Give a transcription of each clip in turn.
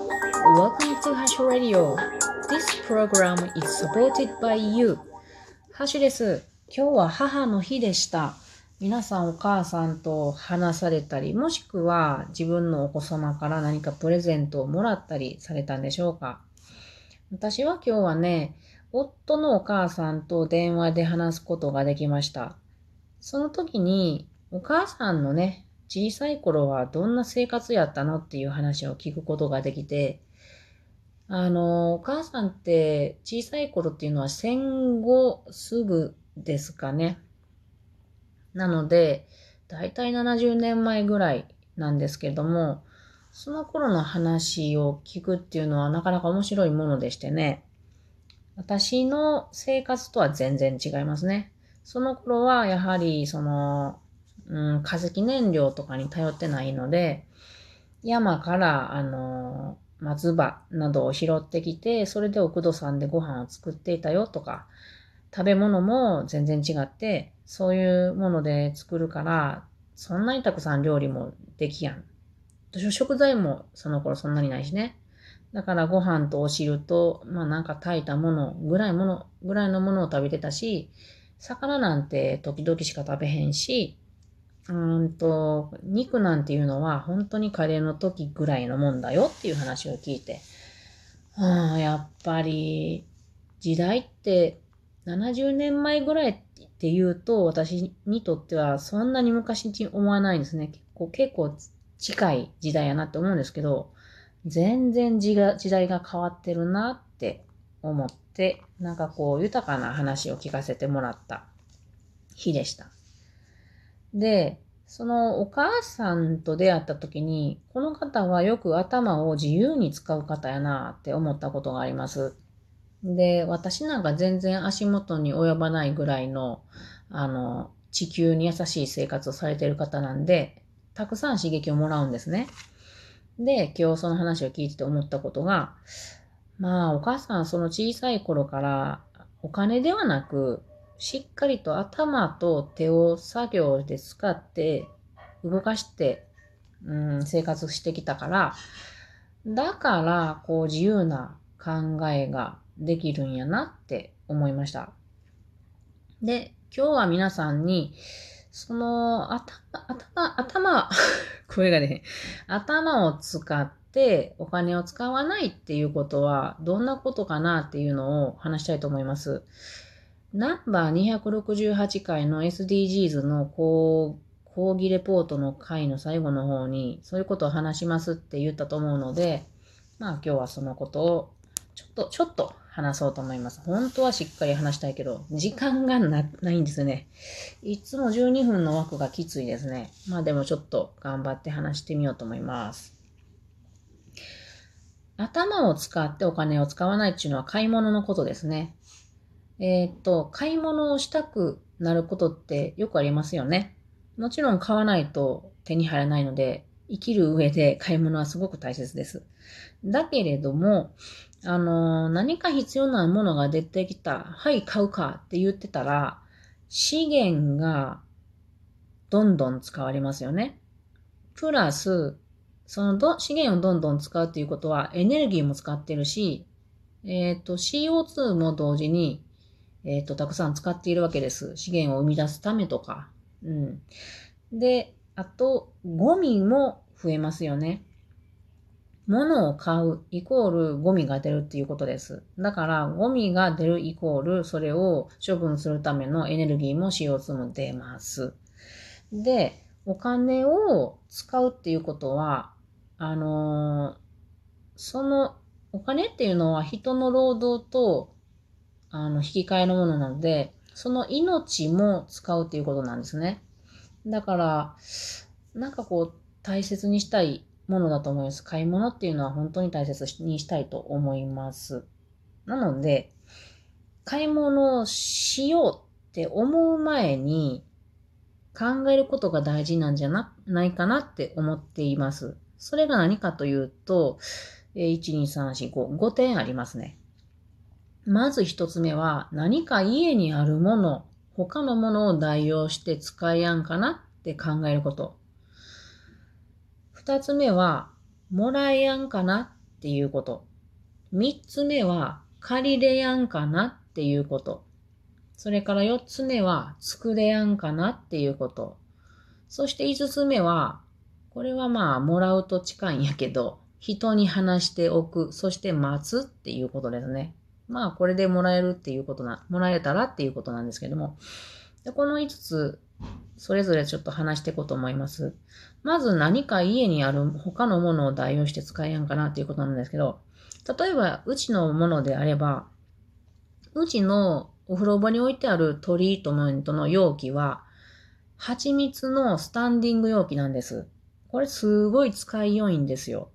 Welcome to Hash Radio. This program is supported by you. ハッシュです。今日は母の日でした。皆さんお母さんと話されたり、もしくは自分のお子様から何かプレゼントをもらったりされたんでしょうか私は今日はね、夫のお母さんと電話で話すことができました。その時にお母さんのね、小さい頃はどんな生活やったのっていう話を聞くことができて、あの、お母さんって小さい頃っていうのは戦後すぐですかね。なので、だいたい70年前ぐらいなんですけども、その頃の話を聞くっていうのはなかなか面白いものでしてね。私の生活とは全然違いますね。その頃はやはりその、うん、化石燃料とかに頼ってないので、山から、あの、松葉などを拾ってきて、それで奥戸さんでご飯を作っていたよとか、食べ物も全然違って、そういうもので作るから、そんなにたくさん料理もできやん。食材もその頃そんなにないしね。だからご飯とお汁と、まあなんか炊いたものぐらいもの、ぐらいのものを食べてたし、魚なんて時々しか食べへんし、うんと、肉なんていうのは本当にカレーの時ぐらいのもんだよっていう話を聞いて、ああ、やっぱり時代って70年前ぐらいって言うと私にとってはそんなに昔に思わないんですね。結構結構近い時代やなって思うんですけど、全然時が時代が変わってるなって思って、なんかこう豊かな話を聞かせてもらった日でした。で、そのお母さんと出会った時に、この方はよく頭を自由に使う方やなって思ったことがあります。で、私なんか全然足元に及ばないぐらいの、あの、地球に優しい生活をされている方なんで、たくさん刺激をもらうんですね。で、今日その話を聞いてて思ったことが、まあ、お母さんその小さい頃からお金ではなく、しっかりと頭と手を作業で使って動かして、うん、生活してきたから、だから、こう自由な考えができるんやなって思いました。で、今日は皆さんに、その、頭、頭、頭、声がね、頭を使ってお金を使わないっていうことはどんなことかなっていうのを話したいと思います。ナンバー268回の SDGs の講講義レポートの回の最後の方にそういうことを話しますって言ったと思うので、まあ今日はそのことをちょっと、ちょっと話そうと思います。本当はしっかり話したいけど、時間がないんですね。いつも12分の枠がきついですね。まあでもちょっと頑張って話してみようと思います。頭を使ってお金を使わないっていうのは買い物のことですね。えー、っと、買い物をしたくなることってよくありますよね。もちろん買わないと手に入らないので、生きる上で買い物はすごく大切です。だけれども、あの、何か必要なものが出てきた、はい、買うかって言ってたら、資源がどんどん使われますよね。プラス、そのど資源をどんどん使うっていうことはエネルギーも使ってるし、えっ、ー、と、CO2 も同時にえっ、ー、と、たくさん使っているわけです。資源を生み出すためとか。うん。で、あと、ゴミも増えますよね。物を買うイコールゴミが出るっていうことです。だから、ゴミが出るイコール、それを処分するためのエネルギーも CO2 も出ます。で、お金を使うっていうことは、あのー、そのお金っていうのは人の労働とあの、引き換えのものなので、その命も使うっていうことなんですね。だから、なんかこう、大切にしたいものだと思います。買い物っていうのは本当に大切にしたいと思います。なので、買い物をしようって思う前に考えることが大事なんじゃなないかなって思っています。それが何かというと、1、2、3、4、5、5点ありますね。まず一つ目は何か家にあるもの、他のものを代用して使いやんかなって考えること。二つ目は、もらえやんかなっていうこと。三つ目は借りれやんかなっていうこと。それから四つ目は作れやんかなっていうこと。そして五つ目は、これはまあ、もらうと近いんやけど、人に話しておく、そして待つっていうことですね。まあ、これでもらえるっていうことな、もらえたらっていうことなんですけども。でこの5つ、それぞれちょっと話していこうと思います。まず何か家にある他のものを代用して使えやんかなっていうことなんですけど、例えば、うちのものであれば、うちのお風呂場に置いてあるトリートメントの容器は、蜂蜜のスタンディング容器なんです。これすごい使い良いんですよ。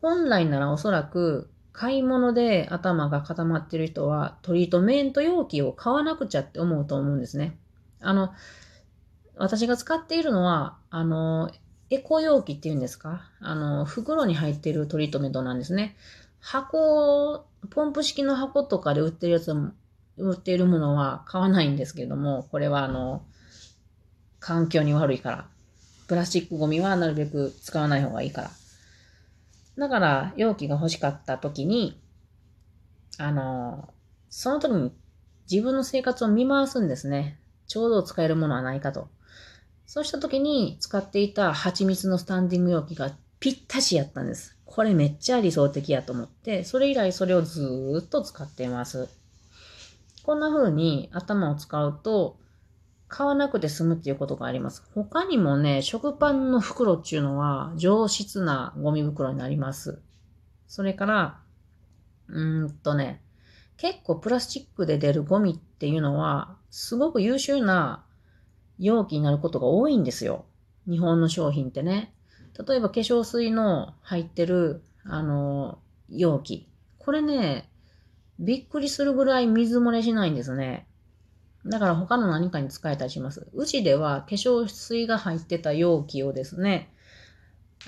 本来ならおそらく買い物で頭が固まってる人はトリートメント容器を買わなくちゃって思うと思うんですね。あの、私が使っているのは、あの、エコ容器っていうんですか？あの、袋に入ってるトリートメントなんですね。箱、ポンプ式の箱とかで売ってるやつも、売っているものは買わないんですけども、これはあの、環境に悪いから。プラスチックゴミはなるべく使わない方がいいから。だから、容器が欲しかった時に、あの、その時に自分の生活を見回すんですね。ちょうど使えるものはないかと。そうした時に使っていた蜂蜜のスタンディング容器がぴったしやったんです。これめっちゃ理想的やと思って、それ以来それをずーっと使っています。こんな風に頭を使うと、買わなくて済むっていうことがあります。他にもね、食パンの袋っていうのは上質なゴミ袋になります。それから、うーんとね、結構プラスチックで出るゴミっていうのは、すごく優秀な容器になることが多いんですよ。日本の商品ってね。例えば化粧水の入ってる、あの、容器。これね、びっくりするぐらい水漏れしないんですね。だから他の何かに使えたりします。うちでは化粧水が入ってた容器をですね、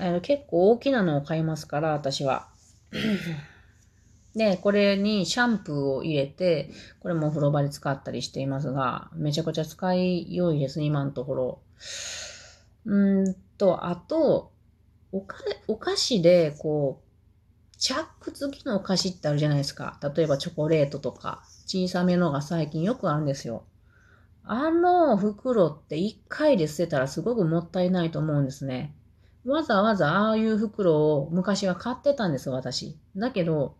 え結構大きなのを買いますから、私は。で、これにシャンプーを入れて、これもお風呂場で使ったりしていますが、めちゃくちゃ使い良いです、今のところ。うんと、あと、おか、お菓子で、こう、チャック付きのお菓子ってあるじゃないですか。例えばチョコレートとか、小さめのが最近よくあるんですよ。あの袋って一回で捨てたらすごくもったいないと思うんですね。わざわざああいう袋を昔は買ってたんです、私。だけど、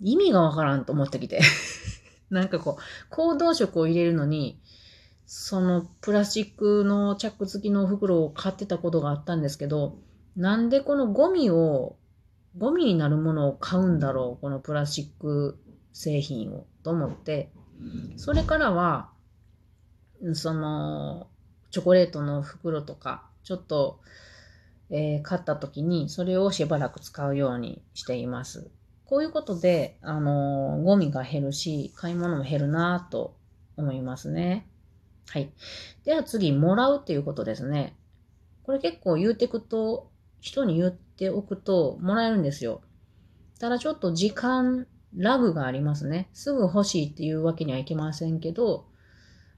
意味がわからんと思ってきて。なんかこう、行動食を入れるのに、そのプラスチックのチャック付きの袋を買ってたことがあったんですけど、なんでこのゴミを、ゴミになるものを買うんだろう、このプラスチック製品を、と思って、それからは、その、チョコレートの袋とか、ちょっと、えー、買った時に、それをしばらく使うようにしています。こういうことで、あの、ゴミが減るし、買い物も減るなと思いますね。はい。では次、もらうっていうことですね。これ結構言うてくと、人に言っておくともらえるんですよ。ただちょっと時間ラグがありますね。すぐ欲しいっていうわけにはいきませんけど、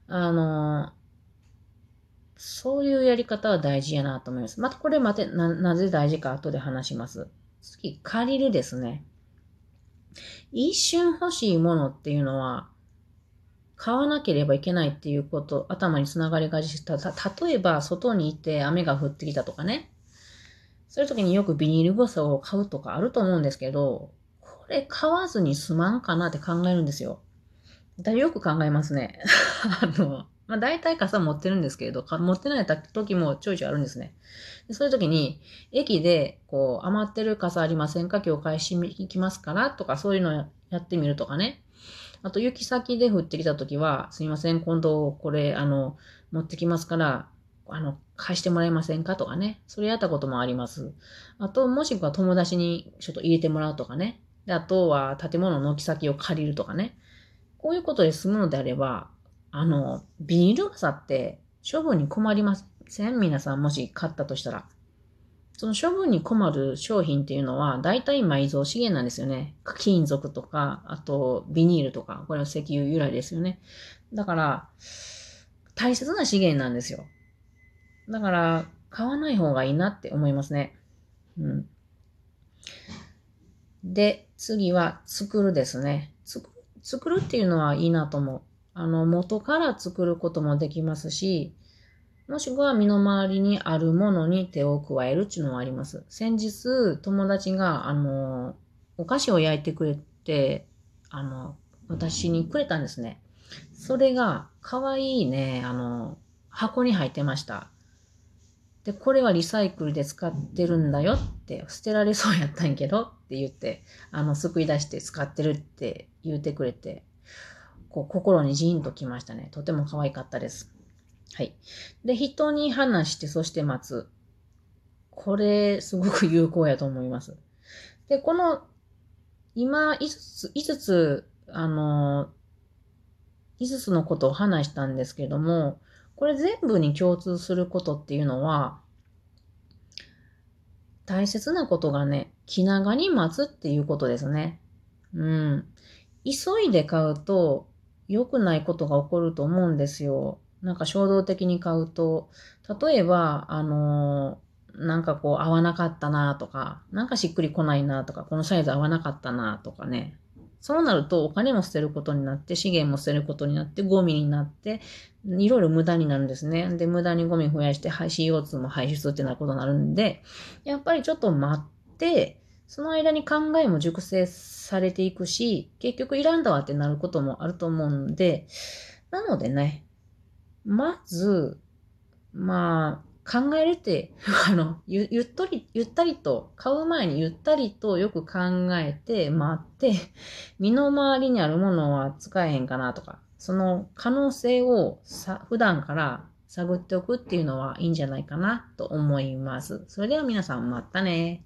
あの、そういうやり方は大事やなと思います。またこれまたな、なぜ大事か後で話します。次、借りるですね。一瞬欲しいものっていうのは、買わなければいけないっていうこと、頭につながりがちた。例えば、外に行って雨が降ってきたとかね。そういう時によくビニール傘を買うとかあると思うんですけど、これ買わずに済まんかなって考えるんですよ。だよく考えますね。あの、まあ大体傘持ってるんですけれど、持ってない時もちょいちょいあるんですね。でそういう時に、駅で、こう、余ってる傘ありませんか？今日返しに行きますからとか、そういうのやってみるとかね。あと、雪先で降ってきた時は、すいません、今度これ、あの、持ってきますから、あの、返してもらえませんか？とかね。それやったこともあります。あと、もしくは友達にちょっと入れてもらうとかね。で、あとは建物の軒先を借りるとかね。こういうことで済むのであれば、あの、ビニール傘って処分に困りません？皆さんもし買ったとしたら。その処分に困る商品っていうのは、大体埋蔵資源なんですよね。金属とか、あとビニールとか、これは石油由来ですよね。だから、大切な資源なんですよ。だから、買わない方がいいなって思いますね。うん。で、次は作るですね。作るっていうのはいいなと思う。あの、元から作ることもできますし、もしくは身の回りにあるものに手を加えるっていうのはあります。先日、友達が、あの、お菓子を焼いてくれて、あの、私にくれたんですね。それが、かわいいね、あの、箱に入ってました。で、これはリサイクルで使ってるんだよって、捨てられそうやったんやけどっって言って、あの、救い出して使ってるって言ってくれて、こう、心にジーンときましたね。とても可愛かったです。はい。で、人に話して、そして待つ。これ、すごく有効やと思います。で、この、今、5つ、5つ、あの、5つのことを話したんですけれども、これ全部に共通することっていうのは、大切なことがね、気長に待つっていうことですね。うん。急いで買うと良くないことが起こると思うんですよ。なんか衝動的に買うと、例えば、あのー、なんかこう合わなかったなとか、なんかしっくりこないなとか、このサイズ合わなかったなとかね。そうなるとお金も捨てることになって、資源も捨てることになって、ゴミになって、いろいろ無駄になるんですね。で、無駄にゴミ増やして、CO2 も排出ってなることになるんで、やっぱりちょっと待って、その間に考えも熟成されていくし、結局いらんだわってなることもあると思うんで、なのでね、まず、まあ、考えるって、あの、ゆゆっとり、ゆったりと、買う前にゆったりとよく考えて、待って、身の回りにあるものは使えへんかなとか、その可能性をさ普段から探っておくっていうのはいいんじゃないかなと思います。それでは皆さんまたね。